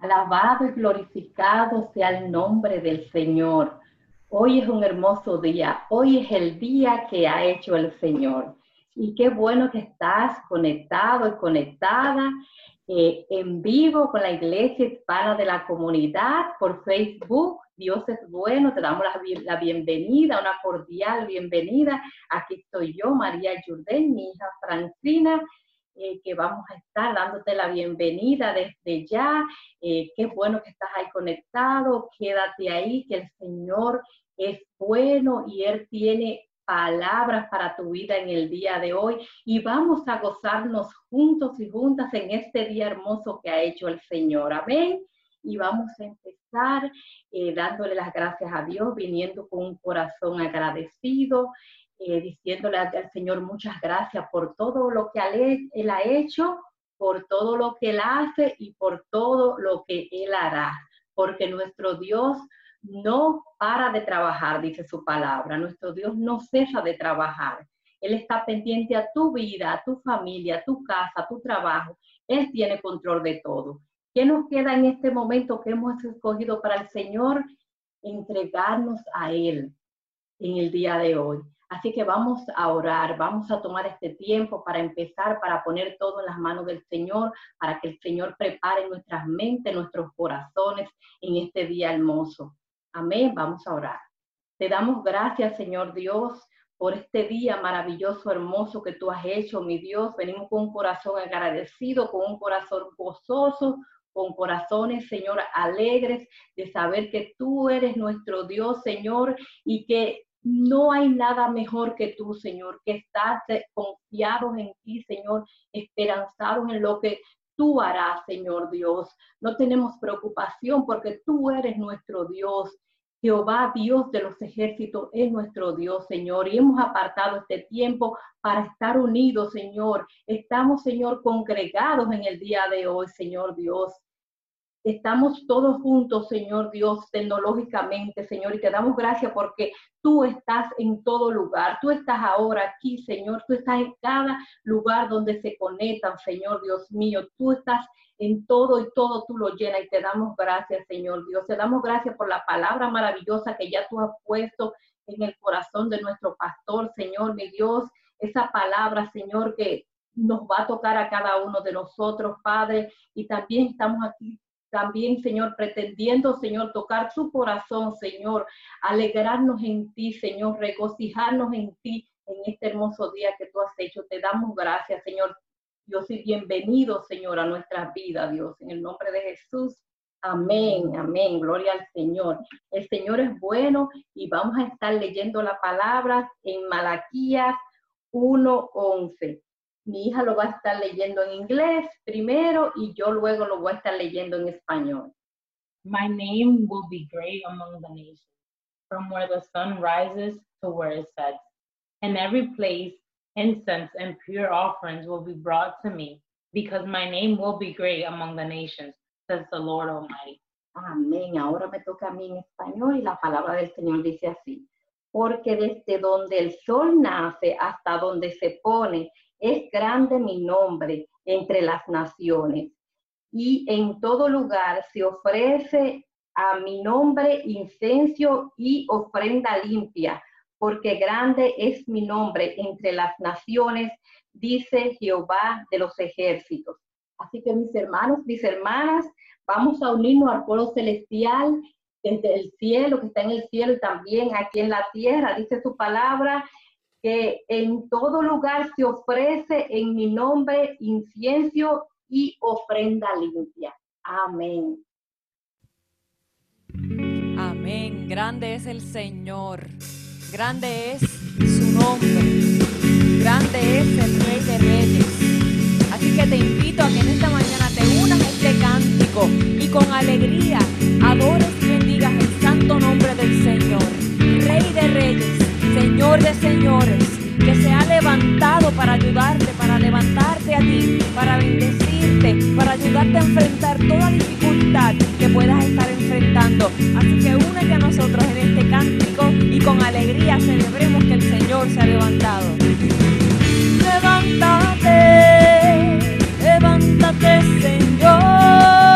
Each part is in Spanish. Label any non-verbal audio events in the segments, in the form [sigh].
Alabado y glorificado sea el nombre del Señor. Hoy es un hermoso día. Hoy es el día que ha hecho el Señor. Y qué bueno que estás conectado y conectada eh, en vivo con la Iglesia Hispana de la Comunidad por Facebook. Dios es bueno, te damos la, bienvenida, una cordial bienvenida. Aquí estoy yo, María Jurdén, mi hija Francina, eh, que vamos a estar dándote la bienvenida desde ya. Eh, qué bueno que estás ahí conectado, quédate ahí, que el Señor es bueno y Él tiene palabras para tu vida en el día de hoy y vamos a gozarnos juntos y juntas en este día hermoso que ha hecho el Señor. Amén. Y vamos a empezar eh, dándole las gracias a Dios, viniendo con un corazón agradecido, eh, diciéndole al Señor muchas gracias por todo lo que Él ha hecho, por todo lo que Él hace y por todo lo que Él hará. Porque nuestro Dios no para de trabajar, dice su palabra. Nuestro Dios no cesa de trabajar. Él está pendiente a tu vida, a tu familia, a tu casa, a tu trabajo. Él tiene control de todo. ¿Qué nos queda en este momento que hemos escogido para el Señor? Entregarnos a Él en el día de hoy. Así que vamos a orar, vamos a tomar este tiempo para empezar, para poner todo en las manos del Señor, para que el Señor prepare nuestras mentes, nuestros corazones en este día hermoso. Amén, vamos a orar. Te damos gracias, Señor Dios, por este día maravilloso, hermoso que tú has hecho, mi Dios. Venimos con un corazón agradecido, con un corazón gozoso, con corazones, Señor, alegres de saber que tú eres nuestro Dios, Señor, y que no hay nada mejor que tú, Señor, que estás confiados en ti, Señor, esperanzados en lo que tú harás, Señor Dios. No tenemos preocupación porque tú eres nuestro Dios. Jehová, Dios de los ejércitos, es nuestro Dios, Señor. Y hemos apartado este tiempo para estar unidos, Señor. Estamos, Señor, congregados en el día de hoy, Señor Dios. Estamos todos juntos, Señor Dios, tecnológicamente, Señor, y te damos gracias porque tú estás en todo lugar. Tú estás ahora aquí, Señor. Tú estás en cada lugar donde se conectan, Señor Dios mío. Tú estás en todo y todo tú lo llenas y te damos gracias, Señor Dios. Te damos gracias por la palabra maravillosa que ya tú has puesto en el corazón de nuestro pastor, Señor, mi Dios. Esa palabra, Señor, que nos va a tocar a cada uno de nosotros, Padre. Y también estamos aquí también, Señor, pretendiendo, Señor, tocar su corazón, Señor, alegrarnos en ti, Señor, regocijarnos en ti en este hermoso día que tú has hecho. Te damos gracias, Señor. Dios y bienvenido, Señor, a nuestras vidas, Dios, en el nombre de Jesús. Amén, amén, gloria al Señor. El Señor es bueno y vamos a estar leyendo la palabra en Malaquías 1.11 mi hija lo va a estar leyendo en inglés primero y yo luego lo voy a estar leyendo en español. My name will be great among the nations, from where the sun rises to where it sets. In every place, incense and pure offerings will be brought to me, because my name will be great among the nations, says the Lord Almighty. Amén. Ahora me toca a mí en español y la palabra del Señor dice así. Porque desde donde el sol nace hasta donde se pone, es grande mi nombre entre las naciones. Y en todo lugar se ofrece a mi nombre incenso y ofrenda limpia, porque grande es mi nombre entre las naciones, dice Jehová de los ejércitos. Así que mis hermanos, mis hermanas, vamos a unirnos al pueblo celestial desde el cielo, que está en el cielo y también aquí en la tierra, dice su palabra, que en todo lugar se ofrece en mi nombre incienso y ofrenda limpia. Amén. Amén. Grande es el Señor. Grande es su nombre. Grande es el Rey de Reyes. Así que te invito a que en esta mañana te unas a este cántico y con alegría adores y bendigas el santo nombre del Señor. Rey de Reyes Señor de señores, que se ha levantado para ayudarte, para levantarte a ti, para bendecirte, para ayudarte a enfrentar toda dificultad que puedas estar enfrentando. Así que únete a nosotros en este cántico y con alegría celebremos que el Señor se ha levantado. Levántate, levántate Señor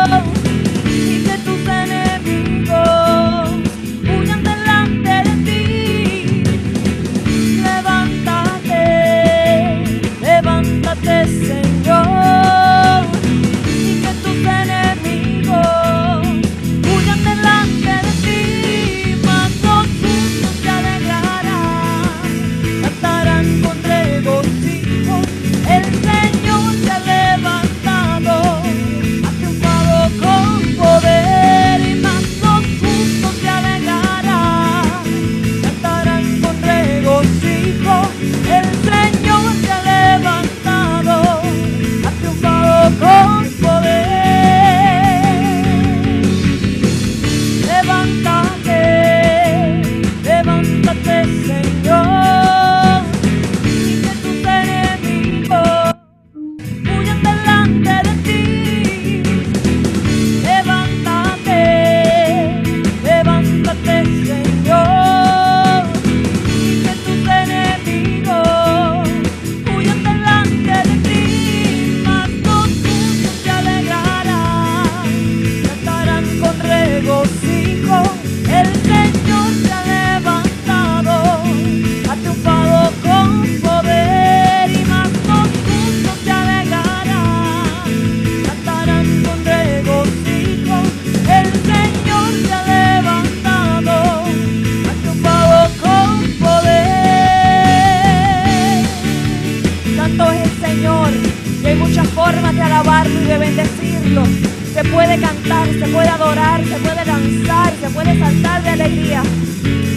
día.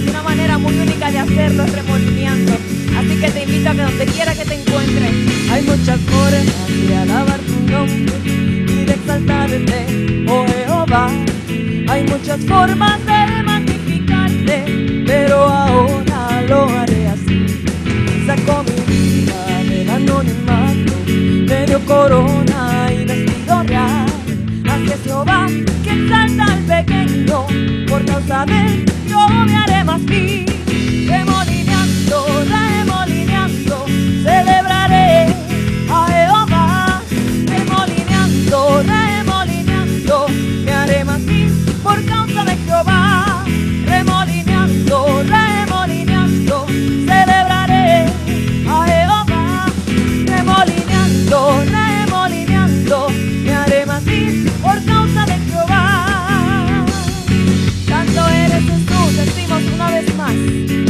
Una manera muy única de hacerlo es remolineando. Así que te invito a que donde quiera que te encuentres, hay muchas formas de alabar tu nombre y de exaltarte, oh Jehová. Hay muchas formas de magnificarte, pero ahora lo haré así. Saco mi vida del anonimato, medio corona y vestido real pequeño, por causa de él yo me haré más vil. Remolineando, remolineando, celebraré a Jehová. Remolineando, remolineando,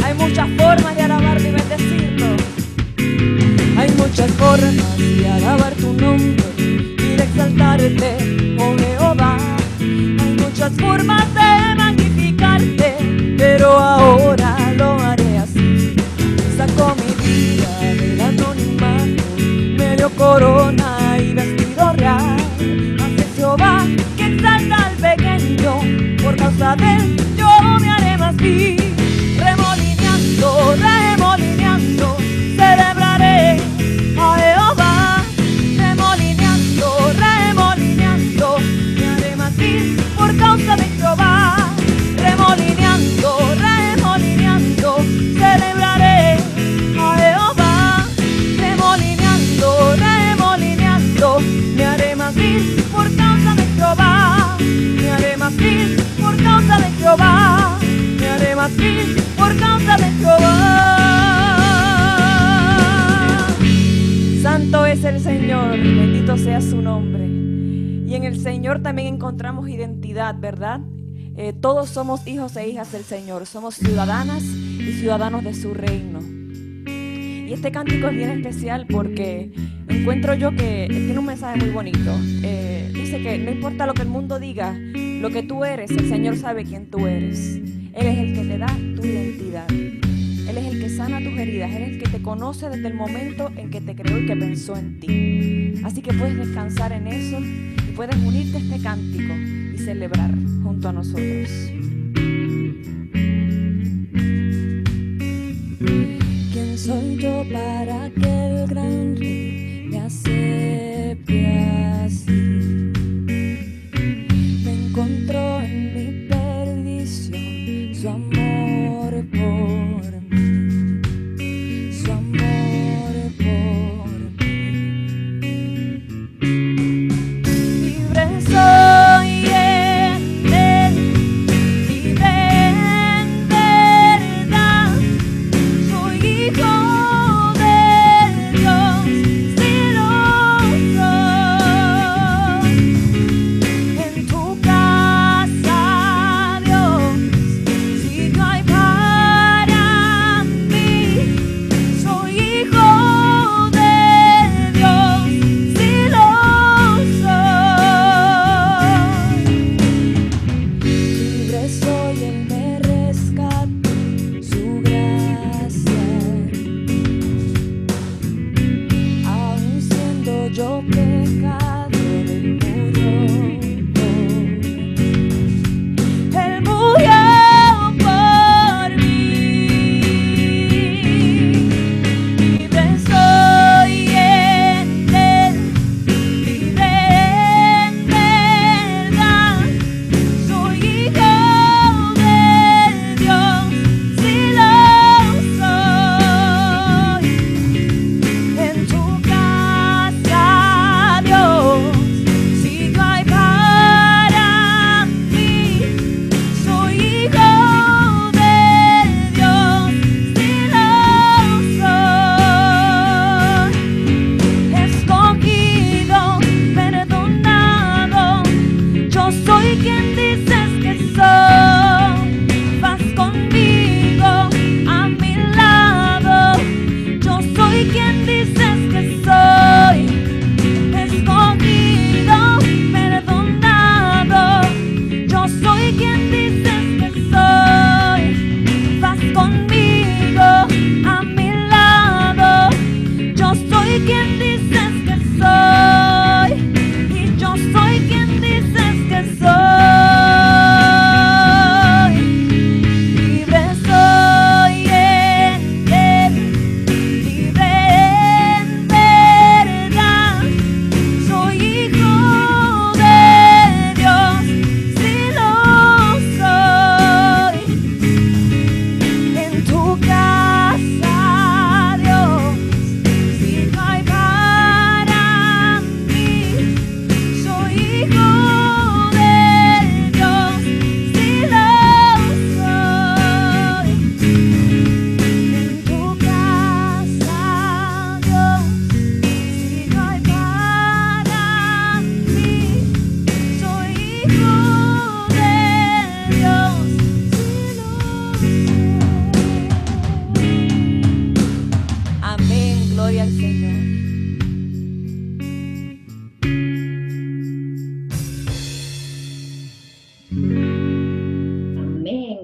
Hay muchas formas de alabarlo y bendecirlo. Hay muchas formas de alabar tu nombre y de exaltarte, oh Jehová. Hay muchas formas de magnificarte, pero ahora lo haré así. Saco mi vida del anonimato, me dio corona y vestido real. Ante Jehová que exalta al pequeño, por causa de él yo me haré más vil. Remolineando, celebraré a Jehová. Remolineando, remolineando, me haré vil por causa de Jehová. Vil por causa de Jehová. Santo es el Señor, bendito sea su nombre. Y en el Señor también encontramos identidad, ¿verdad? Eh, todos somos hijos e hijas del Señor, somos ciudadanas y ciudadanos de su reino. Y este cántico es bien especial porque encuentro yo que tiene un mensaje muy bonito. Eh, dice que no importa lo que el mundo diga, lo que tú eres, el Señor sabe quién tú eres. Él es el que te da tu identidad. Él es el que sana tus heridas. Él es el que te conoce desde el momento en que te creó y que pensó en ti. Así que puedes descansar en eso y puedes unirte a este cántico y celebrar junto a nosotros. ¿Quién soy yo para que el gran rey me acepte así?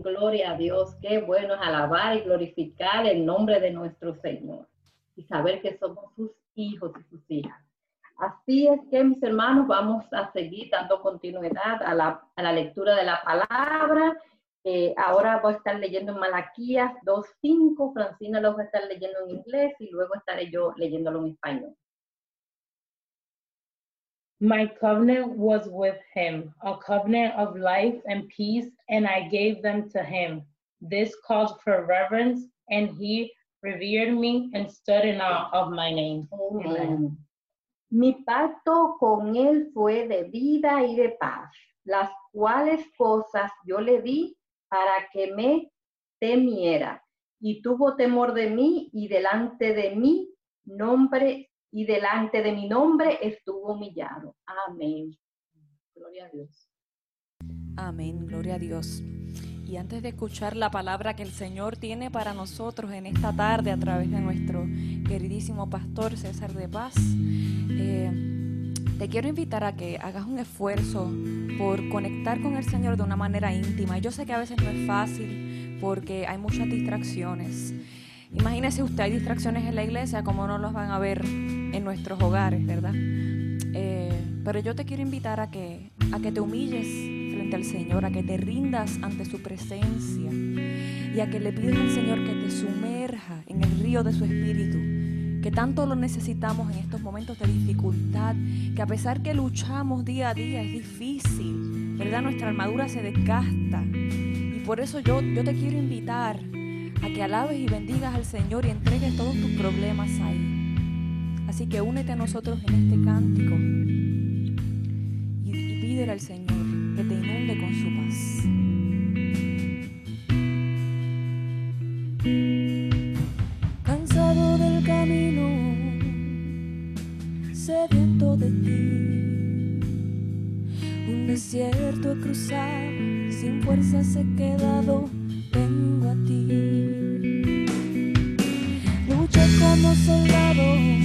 Gloria a Dios. Qué bueno es alabar y glorificar el nombre de nuestro Señor y saber que somos sus hijos y sus hijas. Así es que, mis hermanos, vamos a seguir dando continuidad a la, a la lectura de la palabra. Eh, ahora voy a estar leyendo en Malaquías 2.5, Francina lo va a estar leyendo en inglés y luego estaré yo leyéndolo en español. My covenant was with him, a covenant of life and peace, and I gave them to him. This called for reverence, and he revered me and stood in awe of my name. Amen. Mi pacto con él fue de vida y de paz, las cuales cosas yo le di para que me temiera, y tuvo temor de mí, y delante de mí nombre y delante de mi nombre estuvo humillado. Amén. Gloria a Dios. Amén, gloria a Dios. Y antes de escuchar la palabra que el Señor tiene para nosotros en esta tarde a través de nuestro queridísimo pastor César de Paz, eh, te quiero invitar a que hagas un esfuerzo por conectar con el Señor de una manera íntima. Yo sé que a veces no es fácil porque hay muchas distracciones. Imagínese usted, hay distracciones en la iglesia, como no los van a ver en nuestros hogares, ¿verdad? Eh, pero yo te quiero invitar a que, a que te humilles frente al Señor, a que te rindas ante su presencia y a que le pidas al Señor que te sumerja en el río de su espíritu, que tanto lo necesitamos en estos momentos de dificultad, que a pesar que luchamos día a día es difícil, ¿verdad? Nuestra armadura se desgasta. Y por eso yo, yo te quiero invitar a que alabes y bendigas al Señor y entregues todos tus problemas ahí. Así que únete a nosotros en este cántico y, y pídele al Señor que te inunde con su paz. Cansado del camino, sediento de ti. Un desierto he cruzado, sin fuerzas he quedado, vengo a ti. Como soldado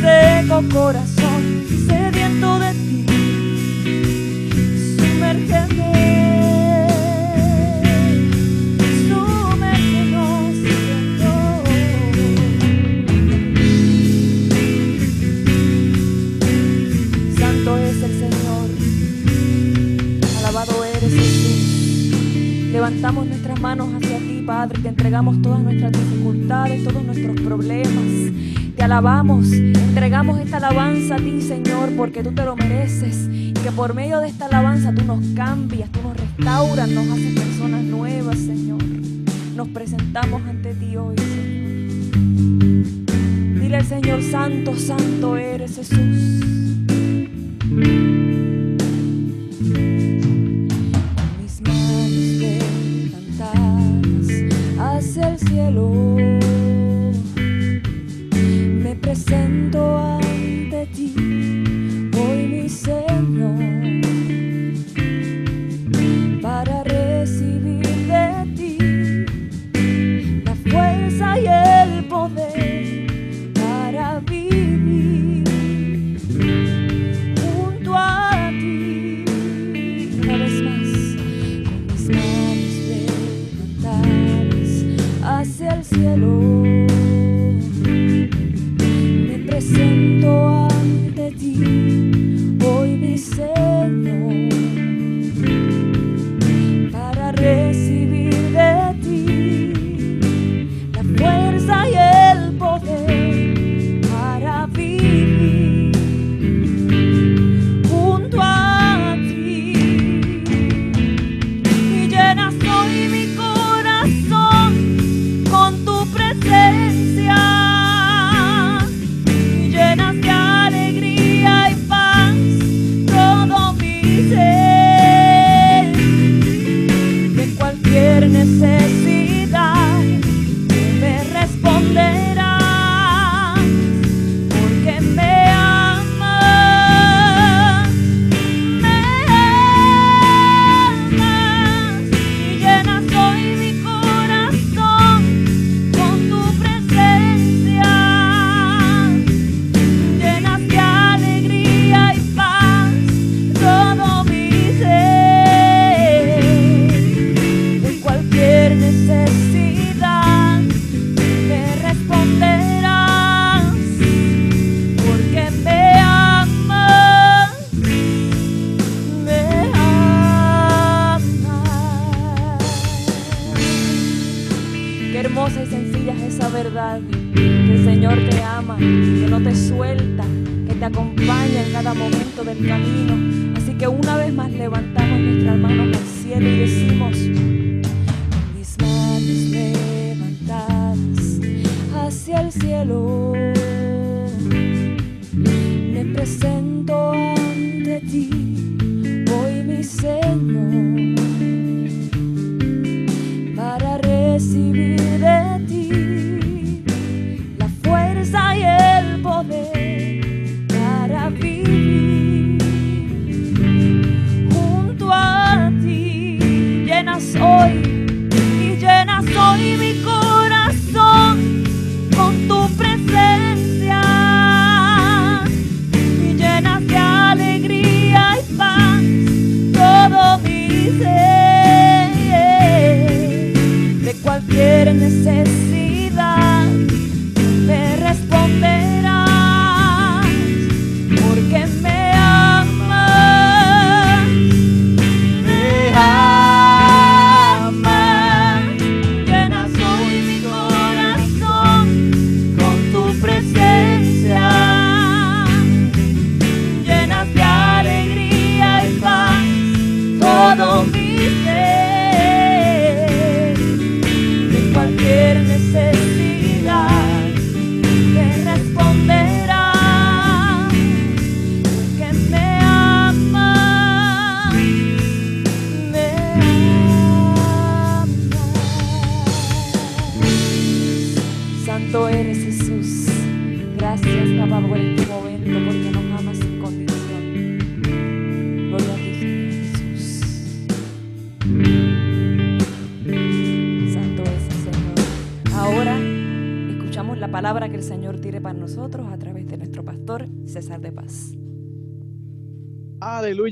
seco corazón sediento de ti, sumérgeme, sumérgenos, Santo es el Señor, alabado eres Jesús. Levantamos nuestras manos hacia ti, Padre, te entregamos todas nuestras dificultades, todos nuestros problemas te alabamos, entregamos esta alabanza a ti, Señor, porque tú te lo mereces. Y que por medio de esta alabanza tú nos cambias, tú nos restauras, nos haces personas nuevas, Señor. Nos presentamos ante ti hoy, Señor. Dile al Señor, Santo, Santo eres Jesús.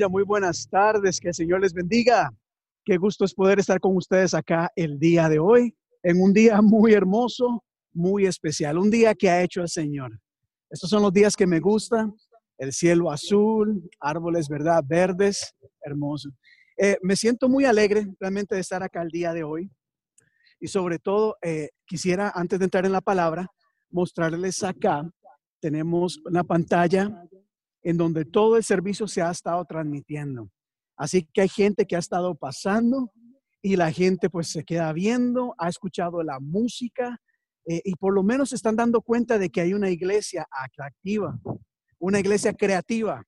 Muy buenas tardes, que el Señor les bendiga. Qué gusto es poder estar con ustedes acá el día de hoy, en un día muy hermoso, muy especial, un día que ha hecho el Señor. Estos son los días que me gustan, el cielo azul, árboles, ¿verdad? Verdes, hermoso. Eh, me siento muy alegre realmente de estar acá el día de hoy y sobre todo eh, quisiera, antes de entrar en la palabra, mostrarles acá, tenemos una pantalla en donde todo el servicio se ha estado transmitiendo. Así que hay gente que ha estado pasando y la gente pues se queda viendo, ha escuchado la música eh, y por lo menos se están dando cuenta de que hay una iglesia atractiva, una iglesia creativa.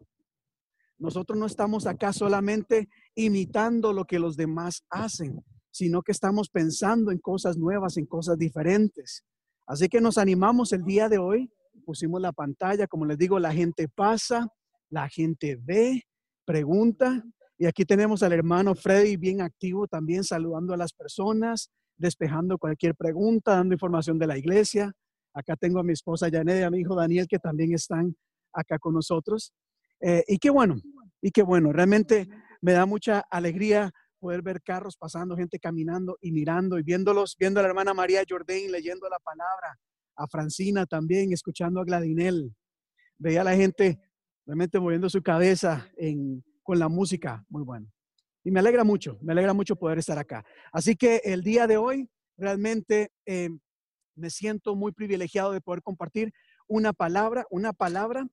Nosotros no estamos acá solamente imitando lo que los demás hacen, sino que estamos pensando en cosas nuevas, en cosas diferentes. Así que nos animamos el día de hoy, pusimos la pantalla, como les digo, la gente pasa, la gente ve, pregunta, y aquí tenemos al hermano Freddy bien activo también saludando a las personas, despejando cualquier pregunta, dando información de la iglesia. Acá tengo a mi esposa Janet y a mi hijo Daniel que también están acá con nosotros. Eh, y qué bueno, y qué bueno, realmente me da mucha alegría poder ver carros pasando, gente caminando y mirando y viéndolos, viendo a la hermana María Jordain leyendo la palabra, a Francina también, escuchando a Gladinel. Veía a la gente realmente moviendo su cabeza con la música, muy bueno. Y me alegra mucho, me alegra mucho poder estar acá. Así que el día de hoy realmente eh, me siento muy privilegiado de poder compartir una palabra, una palabra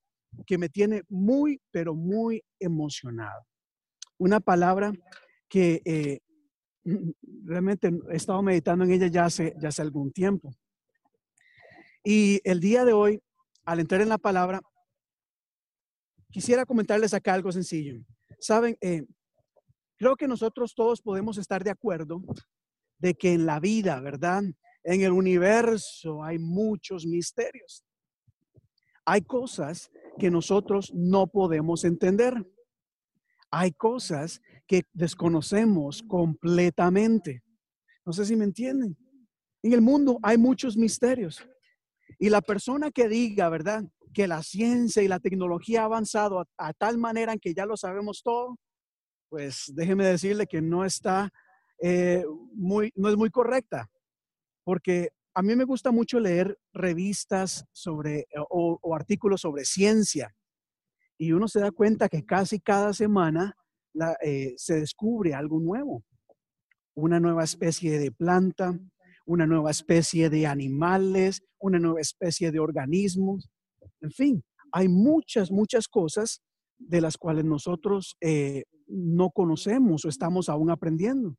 que me tiene muy, pero muy emocionado. Una palabra que eh, realmente he estado meditando en ella ya hace, ya hace algún tiempo. Y el día de hoy, al entrar en la palabra, quisiera comentarles acá algo sencillo. Saben, eh, creo que nosotros todos podemos estar de acuerdo de que en la vida, ¿verdad? En el universo hay muchos misterios. Hay cosas que nosotros no podemos entender. Hay cosas que desconocemos completamente. No sé si me entienden. En el mundo hay muchos misterios. Y la persona que diga, ¿verdad? Que la ciencia y la tecnología ha avanzado a, tal manera en que ya lo sabemos todo, pues déjeme decirle que no está eh, muy, no es muy correcta. Porque a mí me gusta mucho leer revistas sobre eh, o, artículos sobre ciencia y uno se da cuenta que casi cada semana eh, se descubre algo nuevo, una nueva especie de planta, una nueva especie de animales, una nueva especie de organismos, en fin, hay muchas, muchas cosas de las cuales nosotros eh, no conocemos o estamos aún aprendiendo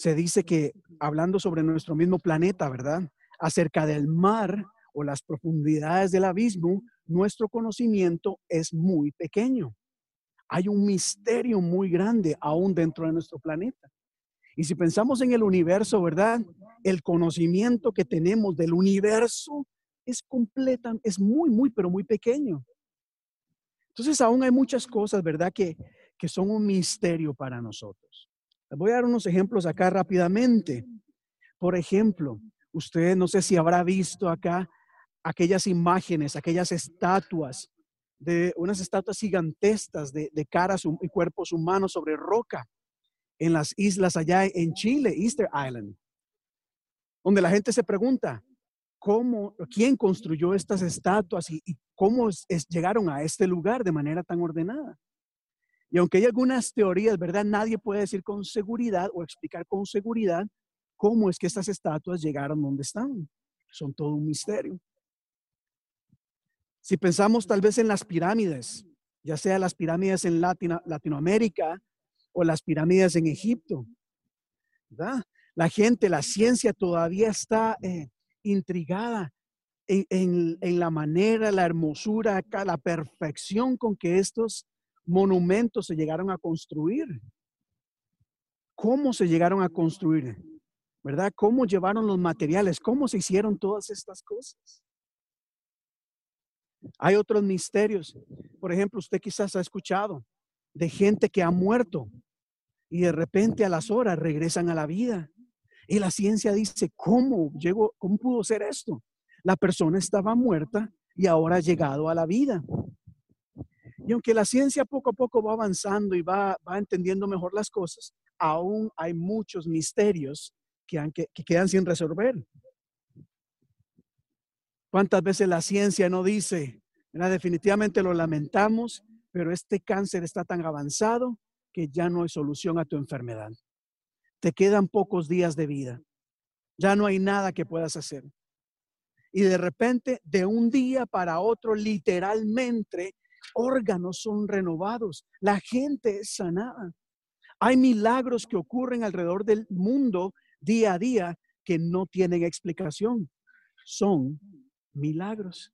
se dice que hablando sobre nuestro mismo planeta, ¿verdad? Acerca del mar o las profundidades del abismo, nuestro conocimiento es muy pequeño. Hay un misterio muy grande aún dentro de nuestro planeta. Y si pensamos en el universo, ¿verdad? El conocimiento que tenemos del universo es completa, es muy, muy, pero muy pequeño. Entonces aún hay muchas cosas, ¿verdad? Que, que son un misterio para nosotros. Les voy a dar unos ejemplos acá rápidamente. Por ejemplo, usted no sé si habrá visto acá aquellas imágenes, aquellas estatuas de unas estatuas gigantescas de, caras y cuerpos humanos sobre roca en las islas allá en Chile, Easter Island, donde la gente se pregunta, ¿cómo, quién construyó estas estatuas y, cómo llegaron a este lugar de manera tan ordenada? Y aunque hay algunas teorías, ¿verdad? Nadie puede decir con seguridad o explicar con seguridad cómo es que estas estatuas llegaron donde están. Son todo un misterio. Si pensamos tal vez en las pirámides, ya sea las pirámides en Latinoamérica o las pirámides en Egipto, ¿verdad? La gente, la ciencia todavía está eh, intrigada en, en, la manera, la hermosura, la perfección con que estos monumentos se llegaron a construir. ¿Cómo se llegaron a construir? ¿Verdad? ¿Cómo llevaron los materiales? ¿Cómo se hicieron todas estas cosas? Hay otros misterios. Por ejemplo, usted quizás ha escuchado de gente que ha muerto y de repente a las horas regresan a la vida. Y la ciencia dice, ¿cómo llegó? ¿Cómo pudo ser esto? La persona estaba muerta y ahora ha llegado a la vida. Y aunque la ciencia poco a poco va avanzando y va, va entendiendo mejor las cosas, aún hay muchos misterios que, que, quedan sin resolver. ¿Cuántas veces la ciencia no dice, definitivamente lo lamentamos, pero este cáncer está tan avanzado que ya no hay solución a tu enfermedad. Te quedan pocos días de vida. Ya no hay nada que puedas hacer. Y de repente, de un día para otro, literalmente, órganos son renovados. La gente es sanada. Hay milagros que ocurren alrededor del mundo día a día que no tienen explicación. Son milagros.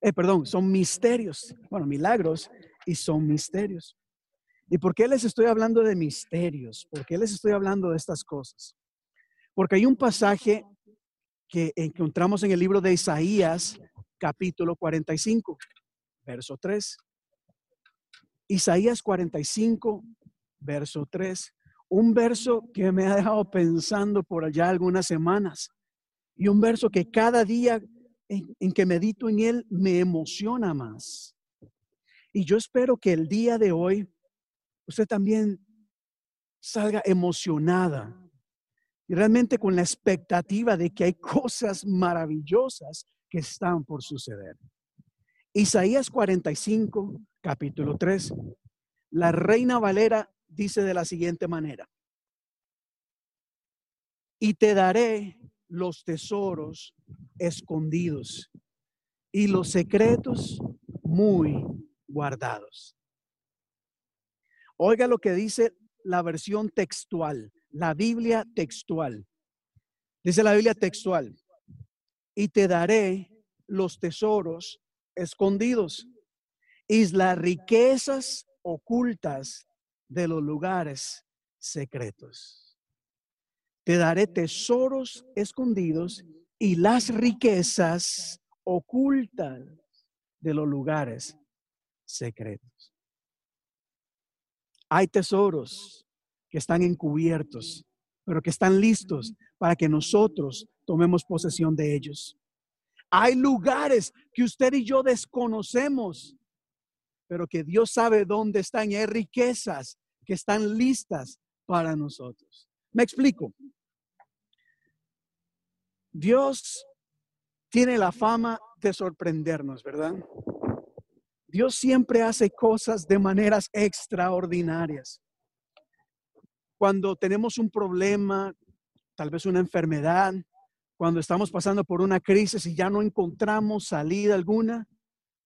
Eh, perdón, son misterios. Bueno, milagros y son misterios. ¿Y por qué les estoy hablando de misterios? ¿Por qué les estoy hablando de estas cosas? Porque hay un pasaje que encontramos en el libro de Isaías, capítulo 45, verso 3. Isaías 45, verso 3. Un verso que me ha dejado pensando por allá algunas semanas. Y un verso que cada día en, en que medito en él me emociona más. Y yo espero que el día de hoy usted también salga emocionada y realmente con la expectativa de que hay [laughs] cosas maravillosas que están por suceder. Isaías 45, capítulo 3. La reina Valera dice de la siguiente manera. Y te daré los tesoros escondidos y los secretos muy guardados. Oiga lo que dice la versión textual, la Biblia textual. Dice la Biblia textual, y te daré los tesoros escondidos y las riquezas ocultas de los lugares secretos. Te daré tesoros escondidos y las riquezas ocultas de los lugares secretos. Hay tesoros que están encubiertos, pero que están listos para que nosotros tomemos posesión de ellos. Hay lugares que usted y yo desconocemos, pero que Dios sabe dónde están y hay riquezas que están listas para nosotros. Me explico. Dios tiene la fama de sorprendernos, ¿verdad? Dios siempre hace cosas de maneras extraordinarias. Cuando tenemos un problema, tal vez una enfermedad, cuando estamos pasando por una crisis y ya no encontramos salida alguna,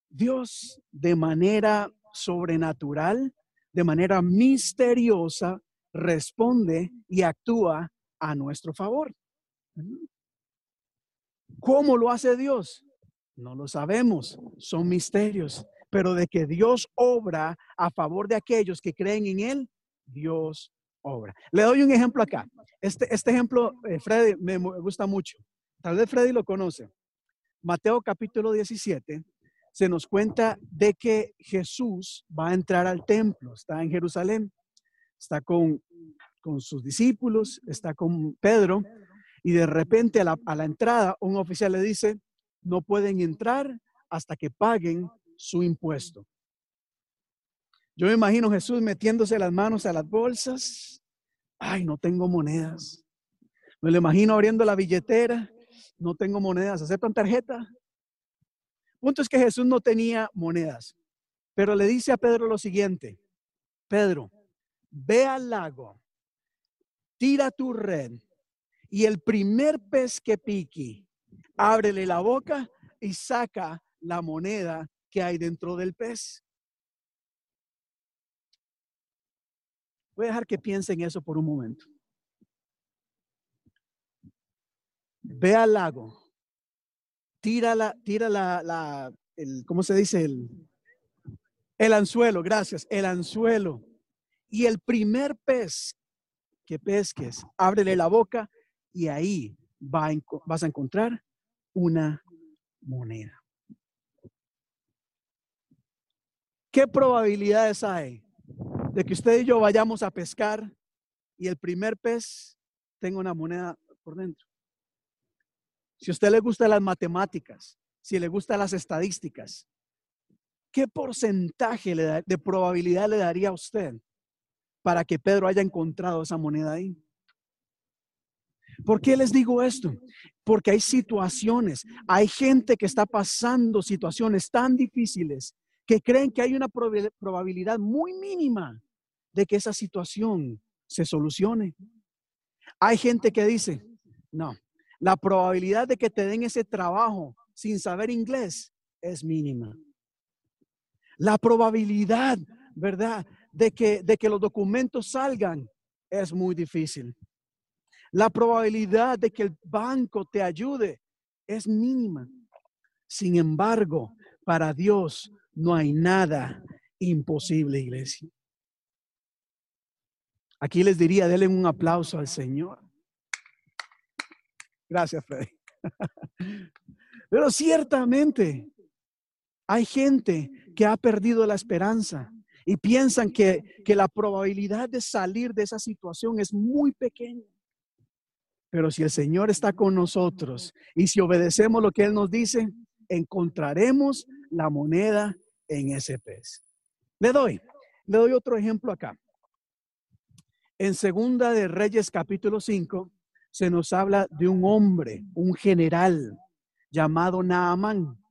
Dios de manera sobrenatural, de manera misteriosa, responde y actúa a nuestro favor. ¿Cómo lo hace Dios? No lo sabemos, son misterios pero de que Dios obra a favor de aquellos que creen en Él, Dios obra. Le doy un ejemplo acá. Este, este ejemplo, eh, Freddy, me gusta mucho. Tal vez Freddy lo conoce. Mateo capítulo 17 se nos cuenta de que Jesús va a entrar al templo, está en Jerusalén, está con, con sus discípulos, está con Pedro, y de repente a la, a la entrada un oficial le dice, no pueden entrar hasta que paguen su impuesto. Yo me imagino Jesús metiéndose las manos a las bolsas. Ay, no tengo monedas. Me lo imagino abriendo la billetera. No tengo monedas. ¿Aceptan tarjeta? Punto es que Jesús no tenía monedas. Pero le dice a Pedro lo siguiente. Pedro, ve al lago, tira tu red y el primer pez que pique, ábrele la boca y saca la moneda que hay dentro del pez. Voy a dejar que piensen eso por un momento. Ve al lago, tira la, tira la, la el, ¿cómo se dice? El, el anzuelo, gracias, el anzuelo. Y el primer pez que pesques, ábrele la boca y ahí va vas a encontrar una moneda. ¿Qué probabilidades hay de que usted y yo vayamos a pescar y el primer pez tenga una moneda por dentro? Si a usted le gustan las matemáticas, si le gustan las estadísticas, ¿qué porcentaje de probabilidad le daría a usted para que Pedro haya encontrado esa moneda ahí? ¿Por qué les digo esto? Porque hay situaciones, hay gente que está pasando situaciones tan difíciles que creen que hay una probabilidad muy mínima de que esa situación se solucione. Hay gente que dice, no, la probabilidad de que te den ese trabajo sin saber inglés es mínima. La probabilidad, ¿verdad? De que, de que los documentos salgan es muy difícil. La probabilidad de que el banco te ayude es mínima. Sin embargo, para Dios no hay nada imposible, iglesia. Aquí les diría, denle un aplauso al Señor. Gracias, Freddy. [laughs] Pero ciertamente hay gente que ha perdido la esperanza y piensan que, que la probabilidad de salir de esa situación es muy pequeña. Pero si el Señor está con nosotros y si obedecemos lo que Él nos dice, encontraremos la moneda en pez. Le doy, le doy otro ejemplo acá. En Segunda de Reyes capítulo 5 se nos habla de un hombre, un general llamado Naamán.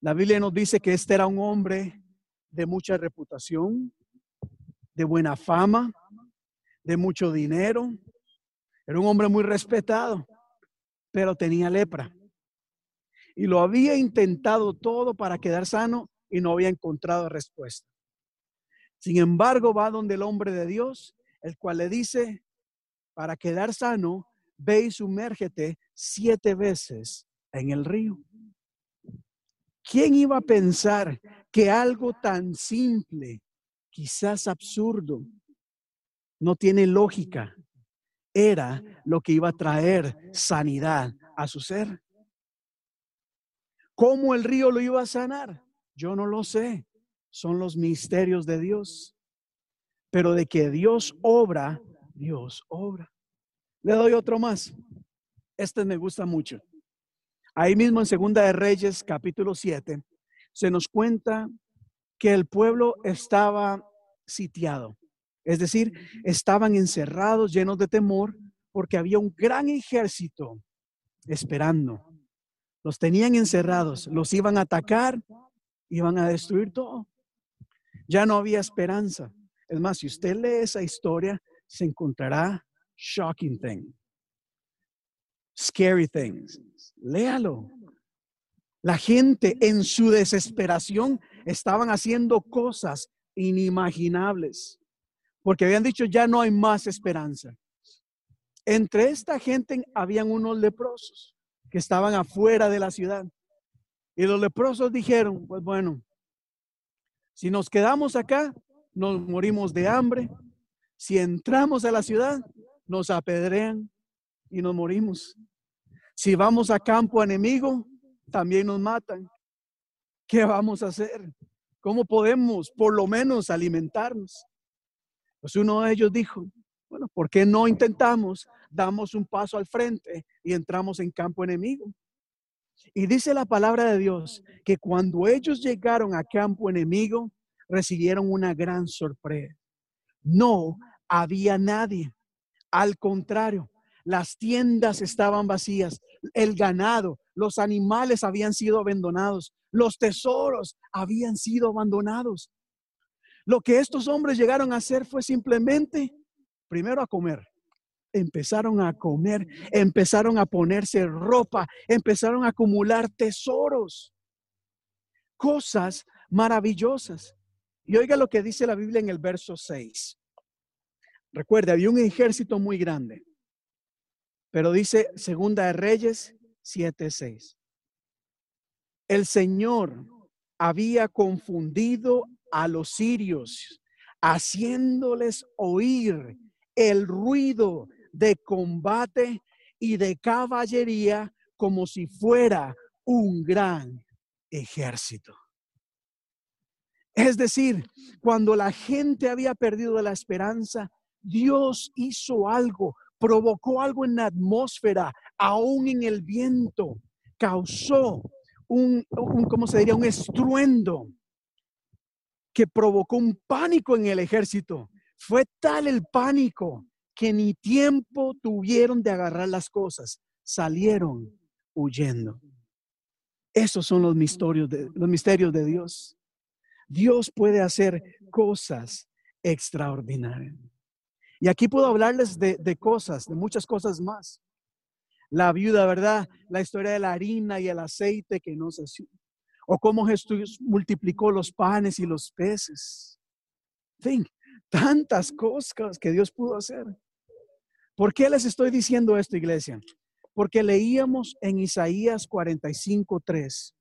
La Biblia nos dice que este era un hombre de mucha reputación, de buena fama, de mucho dinero. Era un hombre muy respetado, pero tenía lepra. Y lo había intentado todo para quedar sano y no había encontrado respuesta. Sin embargo, va donde el hombre de Dios el cual le dice, para quedar sano, ve y sumérgete siete veces en el río. ¿Quién iba a pensar que algo tan simple, quizás absurdo, no tiene lógica, era lo que iba a traer sanidad a su ser? ¿Cómo el río lo iba a sanar? Yo no lo sé. Son los misterios de Dios pero de que Dios obra, Dios obra. Le doy otro más. Este me gusta mucho. Ahí mismo en Segunda de Reyes, capítulo 7, se nos cuenta que el pueblo estaba sitiado. Es decir, estaban encerrados, llenos de temor, porque había un gran ejército esperando. Los tenían encerrados, los iban a atacar, iban a destruir todo. Ya no había esperanza. Es más, si usted lee esa historia, se encontrará shocking things, scary things. Léalo. La gente en su desesperación estaban haciendo cosas inimaginables, porque habían dicho ya no hay más esperanza. Entre esta gente habían unos leprosos que estaban afuera de la ciudad. Y los leprosos dijeron, pues bueno, si nos quedamos acá, nos morimos de hambre. Si entramos a la ciudad, nos apedrean y nos morimos. Si vamos a campo enemigo, también nos matan. ¿Qué vamos a hacer? ¿Cómo podemos por lo menos alimentarnos? Pues uno de ellos dijo, bueno, ¿por qué no intentamos? Damos un paso al frente y entramos en campo enemigo. Y dice la palabra de Dios que cuando ellos llegaron a campo enemigo, recibieron una gran sorpresa. No había nadie. Al contrario, las tiendas estaban vacías, el ganado, los animales habían sido abandonados, los tesoros habían sido abandonados. Lo que estos hombres llegaron a hacer fue simplemente, primero a comer. Empezaron a comer, empezaron a ponerse ropa, empezaron a acumular tesoros, cosas maravillosas. Y oiga lo que dice la Biblia en el verso 6. Recuerde, había un ejército muy grande. Pero dice Segunda de Reyes 7:6. El Señor había confundido a los sirios, haciéndoles oír el ruido de combate y de caballería como si fuera un gran ejército. Es decir, cuando la gente había perdido la esperanza, Dios hizo algo, provocó algo en la atmósfera, aún en el viento, causó un, ¿cómo se diría? Un estruendo que provocó un pánico en el ejército. Fue tal el pánico que ni tiempo tuvieron de agarrar las cosas, salieron huyendo. Esos son los misterios de, los misterios de Dios. Dios puede hacer cosas extraordinaria. Y aquí puedo hablarles de, de cosas, de muchas cosas más. La viuda, ¿verdad? La historia de la harina y el aceite que nos o cómo Jesús multiplicó los panes y los peces. En tantas cosas que Dios pudo hacer. ¿Por qué les estoy diciendo esto, iglesia? Porque leíamos en Isaías 45, 3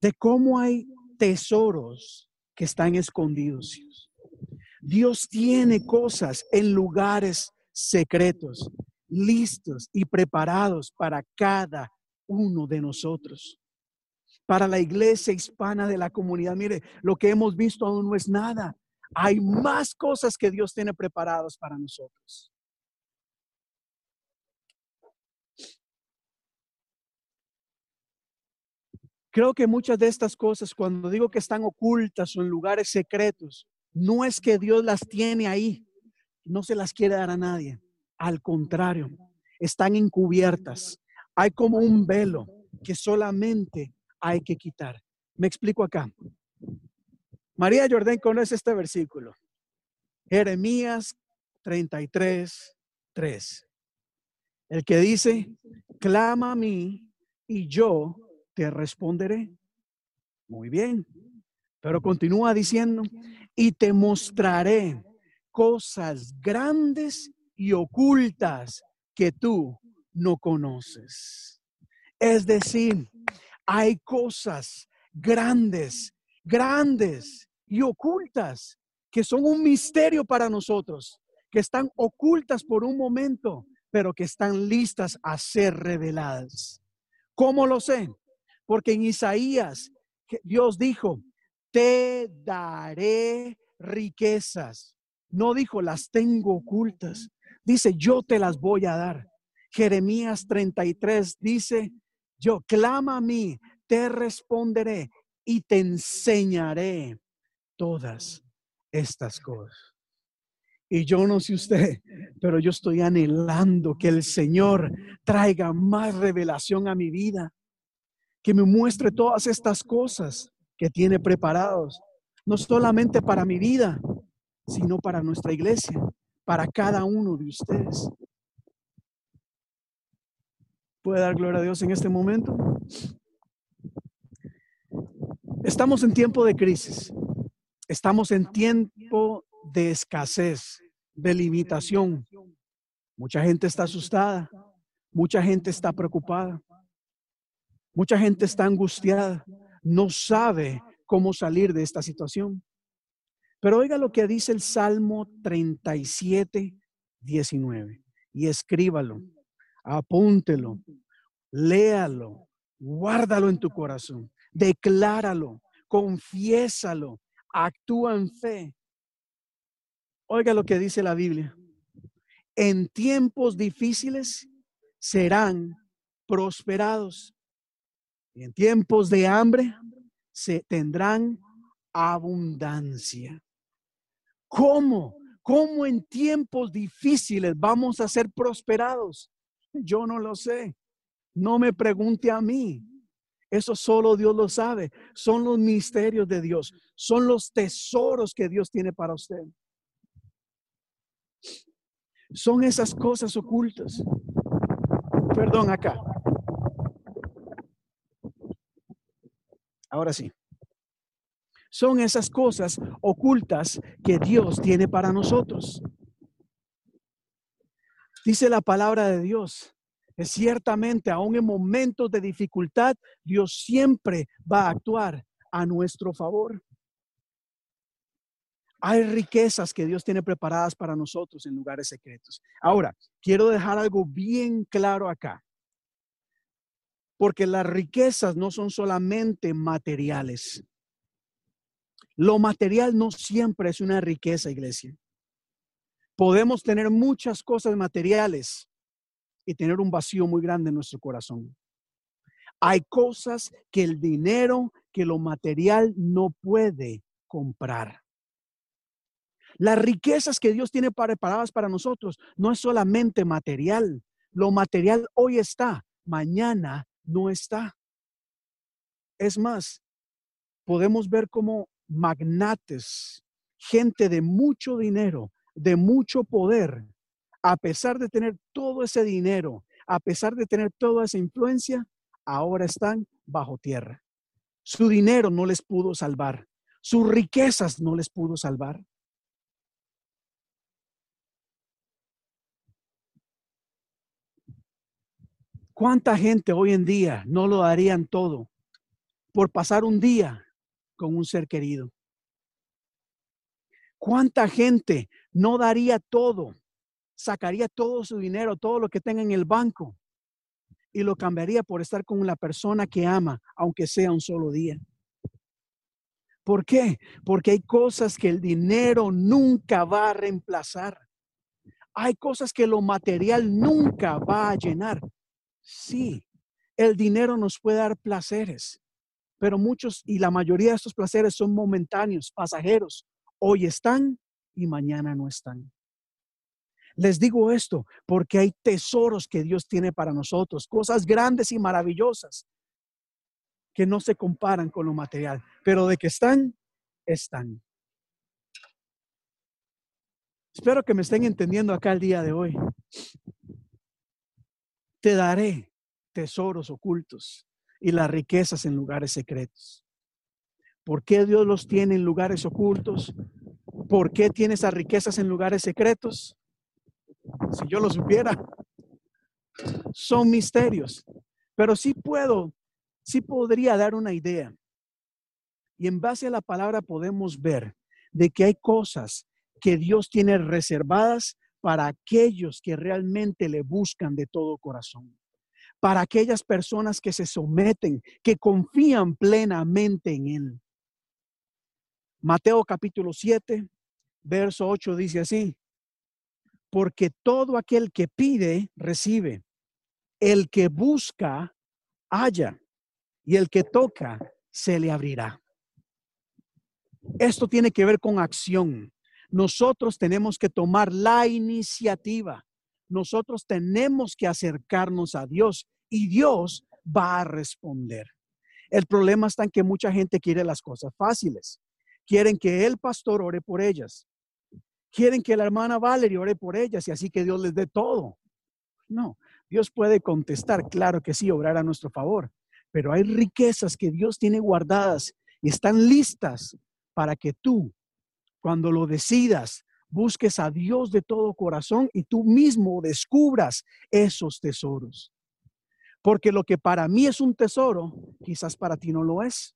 de cómo hay tesoros que están escondidos. Dios tiene cosas en lugares secretos, listos y preparados para cada uno de nosotros para la iglesia hispana de la comunidad. Mire, lo que hemos visto aún no es nada. Hay más cosas que Dios tiene preparados para nosotros. Creo que muchas de estas cosas, cuando digo que están ocultas o en lugares secretos, no es que Dios las tiene ahí, no se las quiere dar a nadie. Al contrario, están encubiertas. Hay como un velo que solamente hay que quitar. Me explico acá. María Jordán conoce este versículo. Jeremías 33, 3. El que dice, clama a mí y yo te responderé. Muy bien. Pero continúa diciendo, y te mostraré cosas grandes y ocultas que tú no conoces. Es decir, hay cosas grandes, grandes y ocultas que son un misterio para nosotros, que están ocultas por un momento, pero que están listas a ser reveladas. ¿Cómo lo sé? Porque en Isaías Dios dijo, te daré riquezas. No dijo, las tengo ocultas. Dice, yo te las voy a dar. Jeremías 33 dice, yo clama a mí, te responderé y te enseñaré todas estas cosas. Y yo no sé usted, pero yo estoy anhelando que el Señor traiga más revelación a mi vida, que me muestre todas estas cosas que tiene preparados, no solamente para mi vida, sino para nuestra iglesia, para cada uno de ustedes. ¿Puede dar gloria a Dios en este momento? Estamos en tiempo de crisis. Estamos en tiempo de escasez, de limitación. Mucha gente está asustada. Mucha gente está preocupada. Mucha gente está angustiada. No sabe cómo salir de esta situación. Pero oiga lo que dice el Salmo 37, 19 y escríbalo apúntelo, léalo, guárdalo en tu corazón, decláralo, confiésalo, actúa en fe. Oiga lo que dice la Biblia. En tiempos difíciles serán prosperados. Y en tiempos de hambre se tendrán abundancia. ¿Cómo? ¿Cómo en tiempos difíciles vamos a ser prosperados? Yo no lo sé. No me pregunte a mí. Eso solo Dios lo sabe. Son los misterios de Dios. Son los tesoros que Dios tiene para usted. Son esas cosas ocultas. Perdón, acá. Ahora sí. Son esas cosas ocultas que Dios tiene para nosotros. Dice la palabra de Dios que ciertamente aún en momentos de dificultad, Dios siempre va a actuar a nuestro favor. Hay riquezas que Dios tiene preparadas para nosotros en lugares secretos. Ahora, quiero dejar algo bien claro acá. Porque las riquezas no son solamente materiales. Lo material no siempre es una riqueza, iglesia. Podemos tener muchas cosas materiales y tener un vacío muy grande en nuestro corazón. Hay cosas que el dinero, que lo material no puede comprar. Las riquezas que Dios tiene preparadas para nosotros no es solamente material. Lo material hoy está, mañana no está. Es más, podemos ver como magnates gente de mucho dinero, de mucho poder, a pesar de tener todo ese dinero, a pesar de tener toda esa influencia, ahora están bajo tierra. Su dinero no les pudo salvar. Sus riquezas no les pudo salvar. ¿Cuánta gente hoy en día no lo darían todo por pasar un día con un ser querido? ¿Cuánta gente no daría todo, sacaría todo su dinero, todo lo que tenga en el banco y lo cambiaría por estar con la persona que ama, aunque sea un solo día? ¿Por qué? Porque hay cosas que el dinero nunca va a reemplazar. Hay cosas que lo material nunca va a llenar. Sí, el dinero nos puede dar placeres, pero muchos y la mayoría de estos placeres son momentáneos, pasajeros. Hoy están y mañana no están. Les digo esto porque hay tesoros que Dios tiene para nosotros, cosas grandes y maravillosas que no se comparan con lo material, pero de que están, están. Espero que me estén entendiendo acá el día de hoy te daré tesoros ocultos y las riquezas en lugares secretos. ¿Por qué Dios los tiene en lugares ocultos? ¿Por qué tiene esas riquezas en lugares secretos? Si yo lo supiera, son misterios. Pero sí puedo, sí podría dar una idea. Y en base a la palabra podemos ver de que hay cosas que Dios tiene reservadas para aquellos que realmente le buscan de todo corazón, para aquellas personas que se someten, que confían plenamente en Él. Mateo capítulo 7, verso 8 dice así, porque todo aquel que pide, recibe, el que busca, halla, y el que toca, se le abrirá. Esto tiene que ver con acción. Nosotros tenemos que tomar la iniciativa. Nosotros tenemos que acercarnos a Dios y Dios va a responder. El problema está en que mucha gente quiere las cosas fáciles. Quieren que el pastor ore por ellas. Quieren que la hermana Valerie ore por ellas y así que Dios les dé todo. No, Dios puede contestar, claro que sí, obrar a nuestro favor, pero hay riquezas que Dios tiene guardadas y están listas para que tú cuando lo decidas, busques a Dios de todo corazón y tú mismo descubras esos tesoros. Porque lo que para mí es un tesoro, quizás para ti no lo es.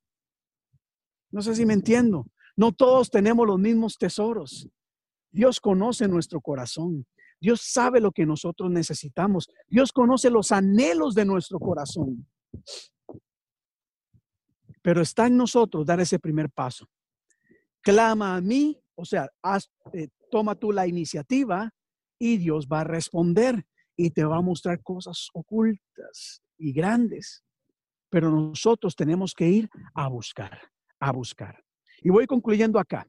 No sé si me entiendo. No todos tenemos los mismos tesoros. Dios conoce nuestro corazón. Dios sabe lo que nosotros necesitamos. Dios conoce los anhelos de nuestro corazón. Pero está en nosotros dar ese primer paso clama a mí, o sea, eh, toma tú la iniciativa y Dios va a responder y te va a mostrar cosas ocultas y grandes. Pero nosotros tenemos que ir a buscar, a buscar. Y voy concluyendo acá.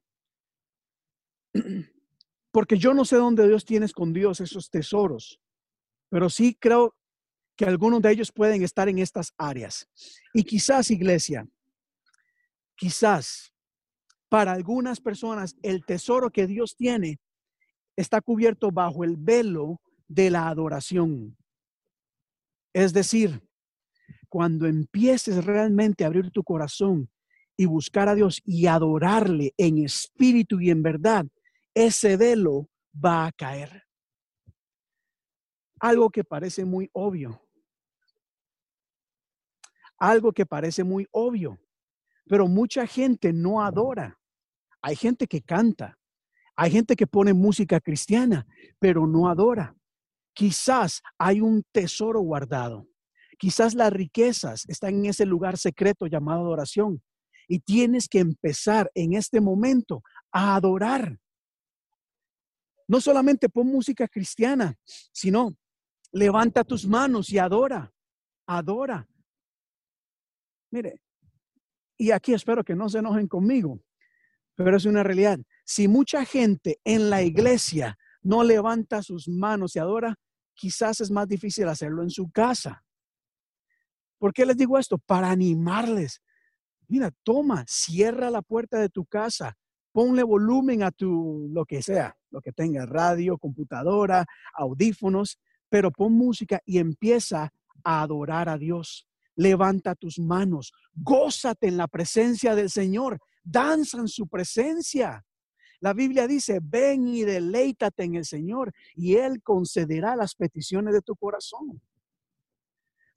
[clears throat] Porque yo no sé dónde Dios tiene escondidos esos tesoros, pero sí creo que algunos de ellos pueden estar en estas áreas. Y quizás, iglesia, quizás para algunas personas, el tesoro que Dios tiene está cubierto bajo el velo de la adoración. Es decir, cuando empieces realmente a abrir tu corazón y buscar a Dios y adorarle en espíritu y en verdad, ese velo va a caer. Algo que parece muy obvio. Algo que parece muy obvio. Pero mucha gente no adora. Hay gente que canta. Hay gente que pone música cristiana, pero no adora. Quizás hay un tesoro guardado. Quizás las riquezas están en ese lugar secreto llamado adoración. Y tienes que empezar en este momento a adorar. No solamente pon música cristiana, sino levanta tus manos y adora. Adora. Mire, y aquí espero que no se enojen conmigo, pero es una realidad. Si mucha gente en la iglesia no levanta sus manos y adora, quizás es más difícil hacerlo en su casa. ¿Por qué les digo esto? Para animarles. Mira, toma, cierra la puerta de tu casa, ponle volumen a tu, lo que sea, lo que tenga, radio, computadora, audífonos, pero pon música y empieza a adorar a Dios. Levanta tus manos, gózate en la presencia del Señor, danza en su presencia. La Biblia dice, ven y deleítate en el Señor y Él concederá las peticiones de tu corazón.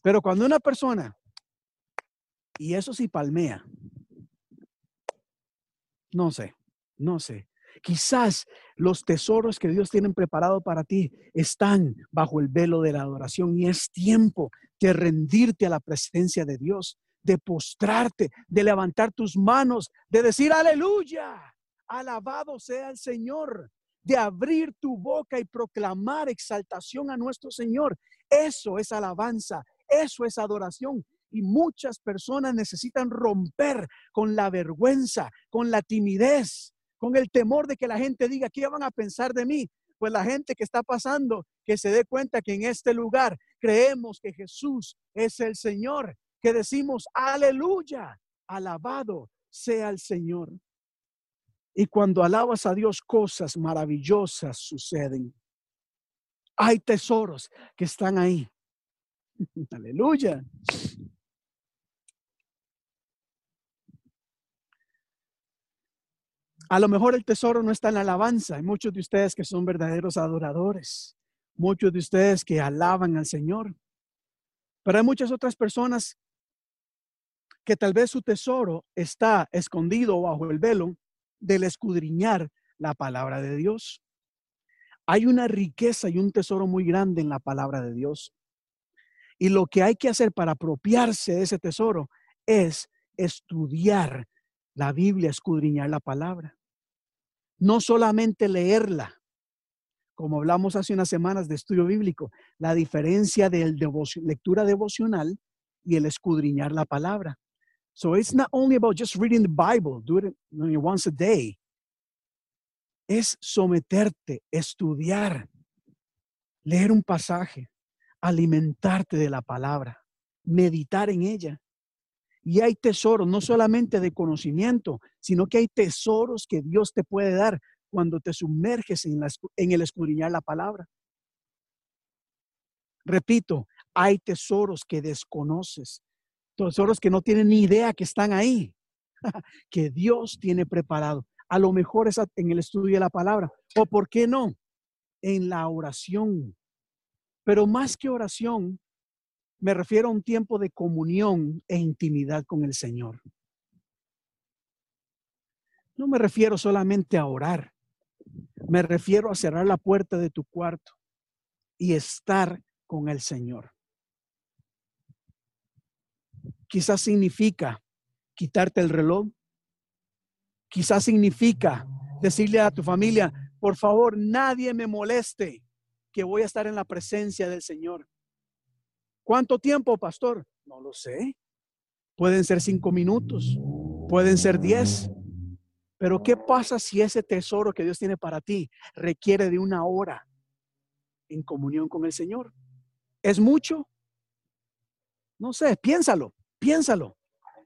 Pero cuando una persona, y eso sí palmea, no sé, no sé. Quizás los tesoros que Dios tiene preparado para ti están bajo el velo de la adoración y es tiempo de rendirte a la presencia de Dios, de postrarte, de levantar tus manos, de decir aleluya, alabado sea el Señor, de abrir tu boca y proclamar exaltación a nuestro Señor. Eso es alabanza, eso es adoración. Y muchas personas necesitan romper con la vergüenza, con la timidez, con el temor de que la gente diga, ¿qué van a pensar de mí? Pues la gente que está pasando, que se dé cuenta que en este lugar creemos que Jesús es el Señor, que decimos, aleluya, alabado sea el Señor. Y cuando alabas a Dios, cosas maravillosas suceden. Hay tesoros que están ahí. [laughs] Aleluya. A lo mejor el tesoro no está en la alabanza. Hay muchos de ustedes que son verdaderos adoradores. Muchos de ustedes que alaban al Señor. Pero hay muchas otras personas que tal vez su tesoro está escondido bajo el velo del escudriñar la palabra de Dios. Hay una riqueza y un tesoro muy grande en la palabra de Dios. Y lo que hay que hacer para apropiarse de ese tesoro es estudiar la Biblia, escudriñar la palabra. No solamente leerla, como hablamos hace unas semanas de estudio bíblico, la diferencia de lectura devocional y el escudriñar la palabra. So it's not only about just reading the Bible, do it once a day. Es someterte, estudiar, leer un pasaje, alimentarte de la palabra, meditar en ella. Y hay tesoros, no solamente de conocimiento, sino que hay tesoros que Dios te puede dar cuando te sumerges en, en el escudriñar la palabra. Repito, hay tesoros que desconoces, tesoros que no tienen ni idea que están ahí, [laughs] que Dios tiene preparado. A lo mejor es en el estudio de la palabra, o por qué no, en la oración. Pero más que oración, me refiero a un tiempo de comunión e intimidad con el Señor. No me refiero solamente a orar, me refiero a cerrar la puerta de tu cuarto y estar con el Señor. Quizás significa quitarte el reloj. Quizás significa decirle a tu familia, por favor, nadie me moleste, que voy a estar en la presencia del Señor. ¿Cuánto tiempo, pastor? No lo sé. Pueden ser cinco minutos, pueden ser diez. Pero ¿qué pasa si ese tesoro que Dios tiene para ti requiere de una hora en comunión con el Señor? ¿Es mucho? No sé, piénsalo, piénsalo.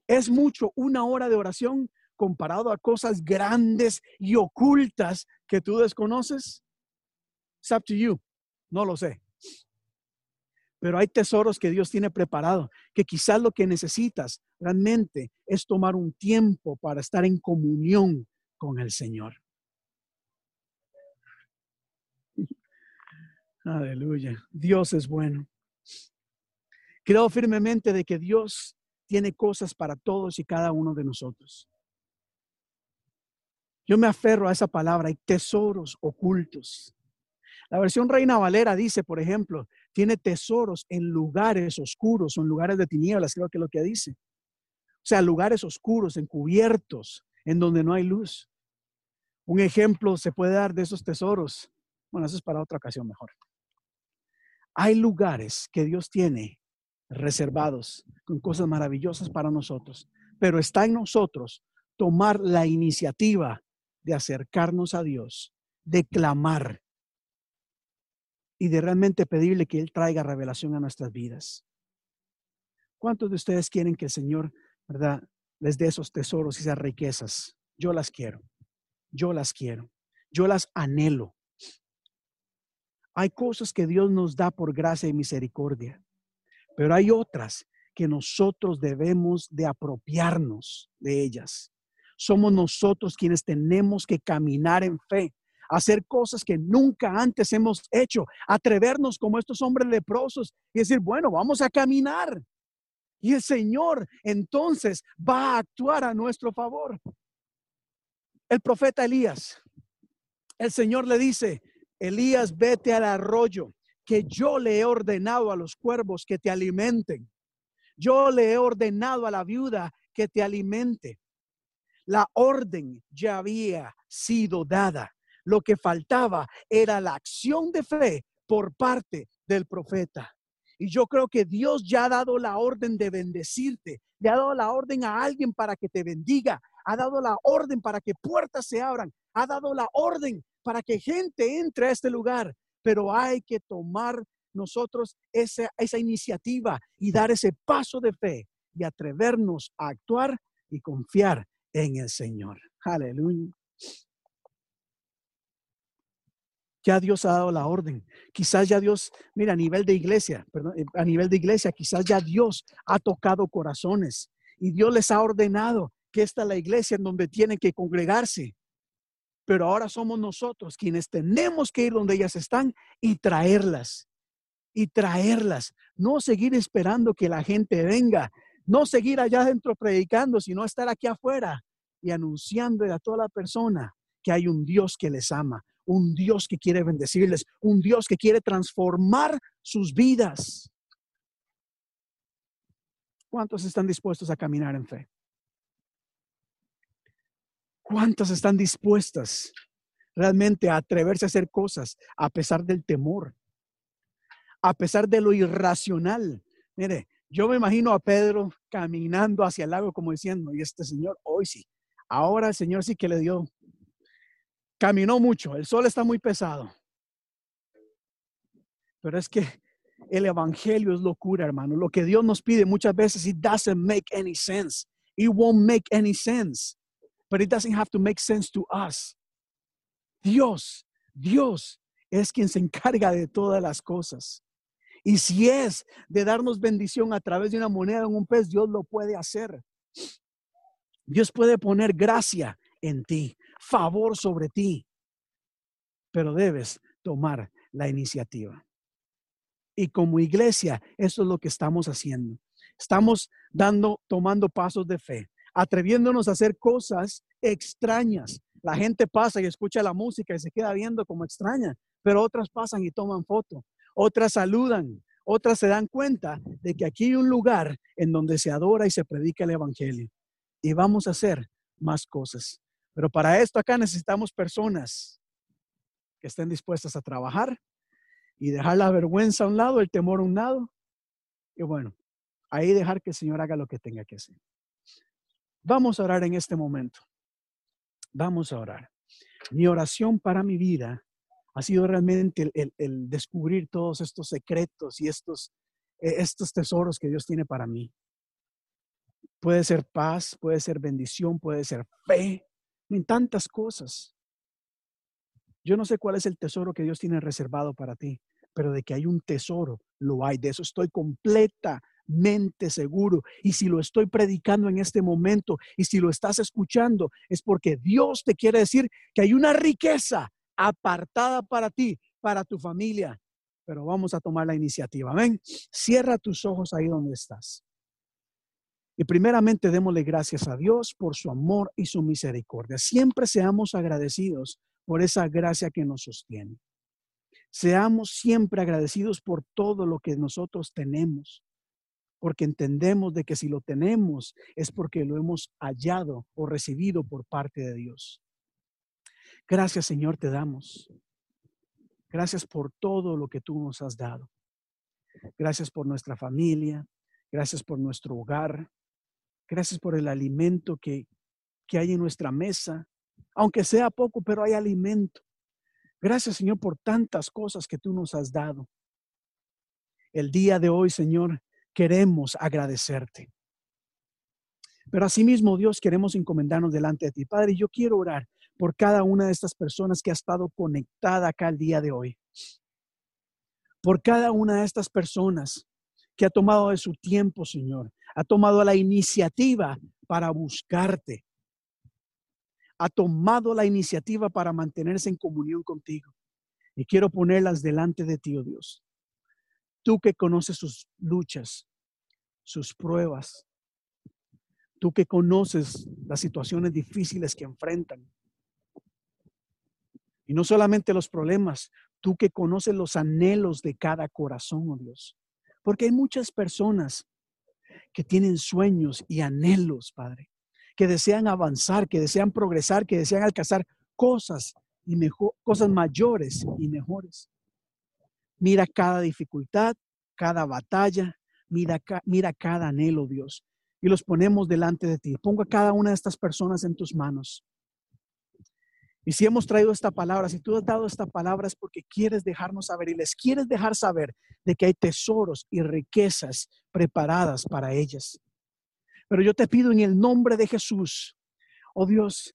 ¿Es mucho una hora de oración comparado a cosas grandes y ocultas que tú desconoces? It's up to you. No lo sé. Pero hay tesoros que Dios tiene preparado, que quizás lo que necesitas realmente es tomar un tiempo para estar en comunión con el Señor. [laughs] Aleluya. Dios es bueno. Creo firmemente de que Dios tiene cosas para todos y cada uno de nosotros. Yo me aferro a esa palabra, hay tesoros ocultos. La versión Reina Valera dice, por ejemplo, tiene tesoros en lugares oscuros o en lugares de tinieblas, creo que es lo que dice. O sea, lugares oscuros, encubiertos, en donde no hay luz. Un ejemplo se puede dar de esos tesoros. Bueno, eso es para otra ocasión mejor. Hay lugares que Dios tiene reservados con cosas maravillosas para nosotros, pero está en nosotros tomar la iniciativa de acercarnos a Dios, de clamar, y de realmente pedirle que Él traiga revelación a nuestras vidas. ¿Cuántos de ustedes quieren que el Señor, verdad, les dé esos tesoros y esas riquezas? Yo las quiero. yo las quiero, yo las anhelo. Hay cosas que Dios nos da por gracia y misericordia, pero hay otras que nosotros debemos de apropiarnos de ellas. Somos nosotros quienes tenemos que caminar en fe, hacer cosas que nunca antes hemos hecho, atrevernos como estos hombres leprosos y decir, bueno, vamos a caminar. Y el Señor entonces va a actuar a nuestro favor. El profeta Elías, el Señor le dice, Elías, vete al arroyo, que yo le he ordenado a los cuervos que te alimenten. Yo le he ordenado a la viuda que te alimente. La orden ya había sido dada. Lo que faltaba era la acción de fe por parte del profeta. Y yo creo que Dios ya ha dado la orden de bendecirte, le ha dado la orden a alguien para que te bendiga, ha dado la orden para que puertas se abran, ha dado la orden para que gente entre a este lugar, pero hay que tomar nosotros esa, esa iniciativa y dar ese paso de fe y atrevernos a actuar y confiar en el Señor. Aleluya. Ya Dios ha dado la orden. Quizás ya Dios, mira, a nivel de iglesia, perdón, eh, a nivel de iglesia, quizás ya Dios ha tocado corazones y Dios les ha ordenado que esta es la iglesia en donde tienen que congregarse. Pero ahora somos nosotros quienes tenemos que ir donde ellas están y traerlas. Y traerlas. No seguir esperando que la gente venga. No seguir allá adentro predicando, sino estar aquí afuera y anunciando a toda la persona que hay un Dios que les ama, un Dios que quiere bendecirles, un Dios que quiere transformar sus vidas. ¿Cuántos están dispuestos a caminar en fe? ¿Cuántas están dispuestas realmente a atreverse a hacer cosas a pesar del temor? A pesar de lo irracional. Mire, yo me imagino a Pedro caminando hacia el lago como diciendo, y este Señor, hoy sí, ahora el Señor sí que le dio Caminó mucho, el sol está muy pesado. Pero es que el evangelio es locura, hermano. Lo que Dios nos pide muchas veces, it doesn't make any sense. It won't make any sense. But it doesn't have to make sense to us. Dios, Dios es quien se encarga de todas las cosas. Y si es de darnos bendición a través de una moneda en un pez, Dios lo puede hacer. Dios puede poner gracia en ti favor sobre ti, pero debes tomar la iniciativa. Y como iglesia, eso es lo que estamos haciendo. Estamos dando, tomando pasos de fe, atreviéndonos a hacer cosas extrañas. La gente pasa y escucha la música y se queda viendo como extraña, pero otras pasan y toman foto, otras saludan, otras se dan cuenta de que aquí hay un lugar en donde se adora y se predica el Evangelio. Y vamos a hacer más cosas. Pero para esto acá necesitamos personas que estén dispuestas a trabajar y dejar la vergüenza a un lado, el temor a un lado. Y bueno, ahí dejar que el Señor haga lo que tenga que hacer. Vamos a orar en este momento. Vamos a orar. Mi oración para mi vida ha sido realmente el, descubrir todos estos secretos y estos, e, estos tesoros que Dios tiene para mí. Puede ser paz, puede ser bendición, puede ser fe, en tantas cosas. Yo no sé cuál es el tesoro que Dios tiene reservado para ti, pero de que hay un tesoro, lo hay. De eso estoy completamente seguro. Y si lo estoy predicando en este momento y si lo estás escuchando, es porque Dios te quiere decir que hay una riqueza apartada para ti, para tu familia. Pero vamos a tomar la iniciativa. Ven, cierra tus ojos ahí donde estás. Y primeramente démosle gracias a Dios por su amor y su misericordia. Siempre seamos agradecidos por esa gracia que nos sostiene. Seamos siempre agradecidos por todo lo que nosotros tenemos, porque entendemos de que si lo tenemos es porque lo hemos hallado o recibido por parte de Dios. Gracias Señor te damos. Gracias por todo lo que tú nos has dado. Gracias por nuestra familia. Gracias por nuestro hogar. Gracias por el alimento que, hay en nuestra mesa, aunque sea poco, pero hay alimento. Gracias, Señor, por tantas cosas que tú nos has dado. El día de hoy, Señor, queremos agradecerte. Pero asimismo, Dios, queremos encomendarnos delante de ti. Padre, yo quiero orar por cada una de estas personas que ha estado conectada acá el día de hoy. Por cada una de estas personas que ha tomado de su tiempo, Señor, ha tomado la iniciativa para buscarte, ha tomado la iniciativa para mantenerse en comunión contigo. Y quiero ponerlas delante de ti, oh Dios. Tú que conoces sus luchas, sus pruebas, tú que conoces las situaciones difíciles que enfrentan. Y no solamente los problemas, tú que conoces los anhelos de cada corazón, oh Dios. Porque hay muchas personas que tienen sueños y anhelos, Padre, que desean avanzar, que desean progresar, que desean alcanzar cosas y mejor, cosas mayores y mejores. Mira cada dificultad, cada batalla, mira, mira cada anhelo, Dios, y los ponemos delante de ti. Pongo a cada una de estas personas en tus manos. Y si hemos traído esta palabra, si tú has dado esta palabra es porque quieres dejarnos saber y les quieres dejar saber de que hay tesoros y riquezas preparadas para ellas. Pero yo te pido en el nombre de Jesús, oh Dios,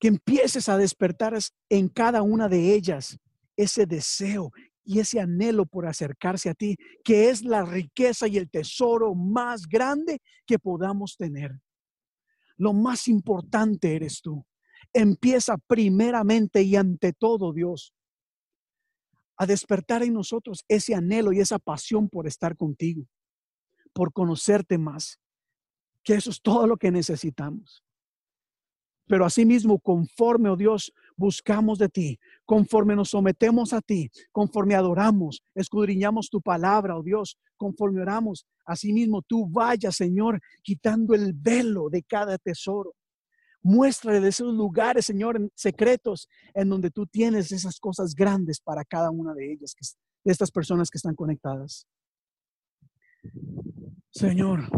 que empieces a despertar en cada una de ellas ese deseo y ese anhelo por acercarse a ti, que es la riqueza y el tesoro más grande que podamos tener. Lo más importante eres tú. Empieza primeramente y ante todo, Dios, a despertar en nosotros ese anhelo y esa pasión por estar contigo, por conocerte más, que eso es todo lo que necesitamos. Pero asimismo, conforme, oh Dios, buscamos de ti, conforme nos sometemos a ti, conforme adoramos, escudriñamos tu palabra, oh Dios, conforme oramos, asimismo tú vayas, Señor, quitando el velo de cada tesoro. Muéstrale esos lugares, Señor, secretos, en donde tú tienes esas cosas grandes para cada una de ellas, de estas personas que están conectadas. Señor,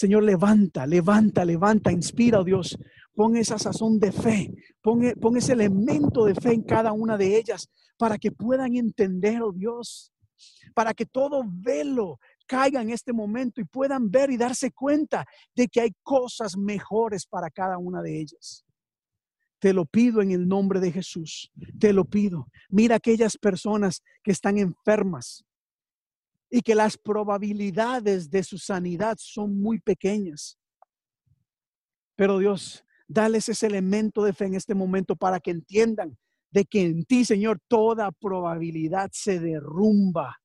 Señor, levanta, levanta, levanta, inspira, oh Dios. Pon esa sazón de fe, pon, e, pon, ese elemento de fe en cada una de ellas para que puedan entender, oh Dios, para que todo velo caiga en este momento y puedan ver y darse cuenta de que hay cosas mejores para cada una de ellas. Te lo pido en el nombre de Jesús, te lo pido. Mira aquellas personas que están enfermas, y que las probabilidades de su sanidad son muy pequeñas. Pero Dios, dales ese elemento de fe en este momento para que entiendan de que en ti, Señor, toda probabilidad se derrumba,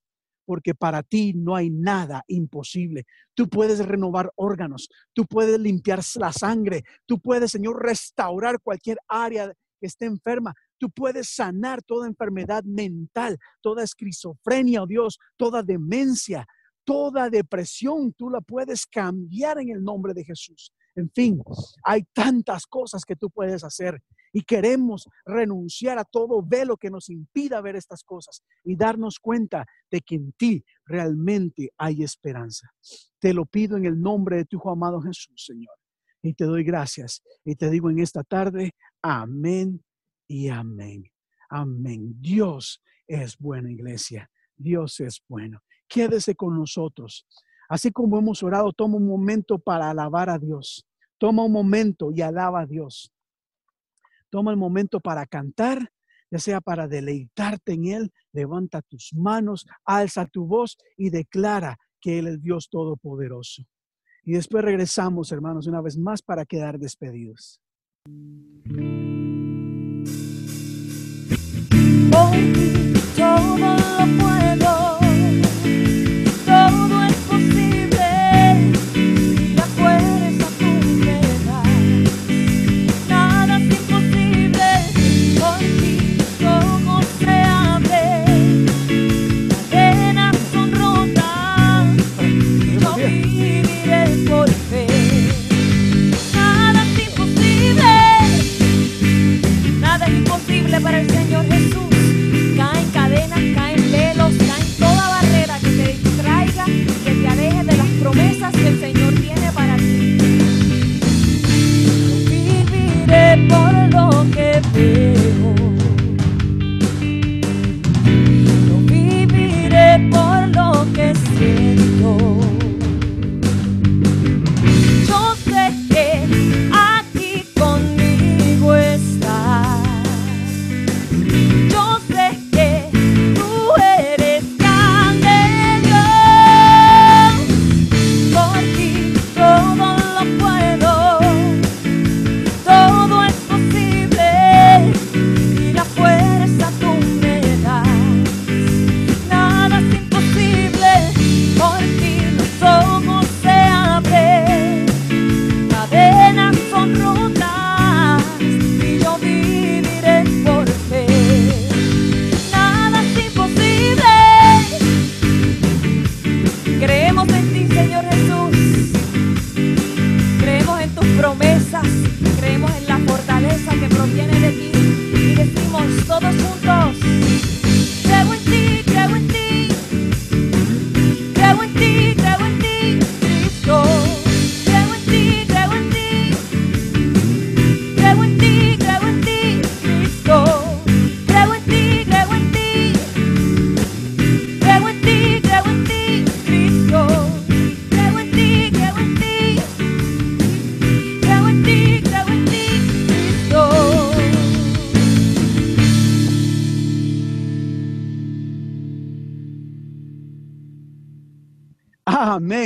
porque para ti no hay nada imposible. Tú puedes renovar órganos, tú puedes limpiar la sangre, tú puedes, Señor, restaurar cualquier área que esté enferma. Tú puedes sanar toda enfermedad mental, toda esquizofrenia, oh Dios, toda demencia, toda depresión. Tú la puedes cambiar en el nombre de Jesús. En fin, hay tantas cosas que tú puedes hacer y queremos renunciar a todo velo que nos impida ver estas cosas y darnos cuenta de que en ti realmente hay esperanza. Te lo pido en el nombre de tu Hijo amado Jesús, Señor. Y te doy gracias y te digo en esta tarde, amén y amén. Amén. Dios es buena iglesia. Dios es bueno. Quédese con nosotros. Así como hemos orado, toma un momento para alabar a Dios. Toma un momento y alaba a Dios. Toma el momento para cantar, ya sea para deleitarte en Él. Levanta tus manos, alza tu voz y declara que Él es Dios Todopoderoso. Y después regresamos, hermanos, una vez más para quedar despedidos.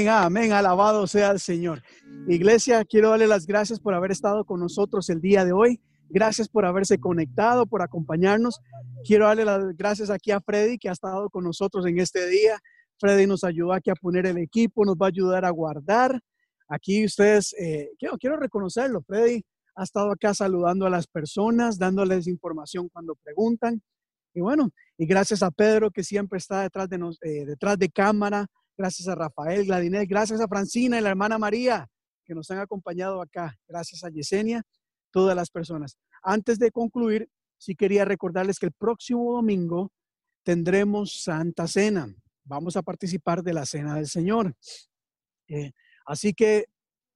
Amén, alabado sea el Señor. Iglesia, quiero darle las gracias por haber estado con nosotros el día de hoy. Gracias por haberse conectado, por acompañarnos. Quiero darle las gracias aquí a Freddy que ha estado con nosotros en este día. Freddy nos ayudó aquí a poner el equipo, nos va a ayudar a guardar. Aquí ustedes, eh, quiero, quiero reconocerlo, Freddy ha estado acá saludando a las personas, dándoles información cuando preguntan. Y bueno, y gracias a Pedro que siempre está detrás de, nos, eh, detrás de cámara, gracias a Rafael Gladinel, gracias a Francina y la hermana María que nos han acompañado acá, gracias a Yesenia, todas las personas. Antes de concluir, sí quería recordarles que el próximo domingo tendremos Santa Cena. Vamos a participar de la Cena del Señor. Eh, así que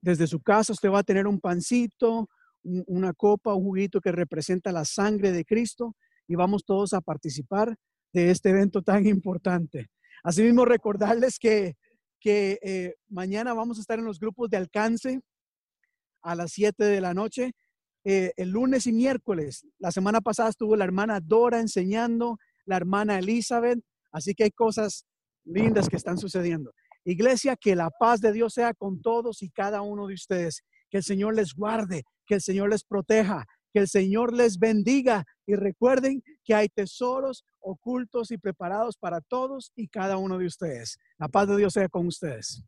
desde su casa usted va a tener un pancito, una copa, un juguito que representa la sangre de Cristo y vamos todos a participar de este evento tan importante. Asimismo, recordarles que, que eh, mañana vamos a estar en los grupos de alcance a las 7 de la noche. Eh, el lunes y miércoles, la semana pasada estuvo la hermana Dora enseñando, la hermana Elizabeth, así que hay cosas lindas que están sucediendo. Iglesia, que la paz de Dios sea con todos y cada uno de ustedes, que el Señor les guarde, que el Señor les proteja, que el Señor les bendiga y recuerden que hay tesoros ocultos y preparados para todos y cada uno de ustedes. La paz de Dios sea con ustedes.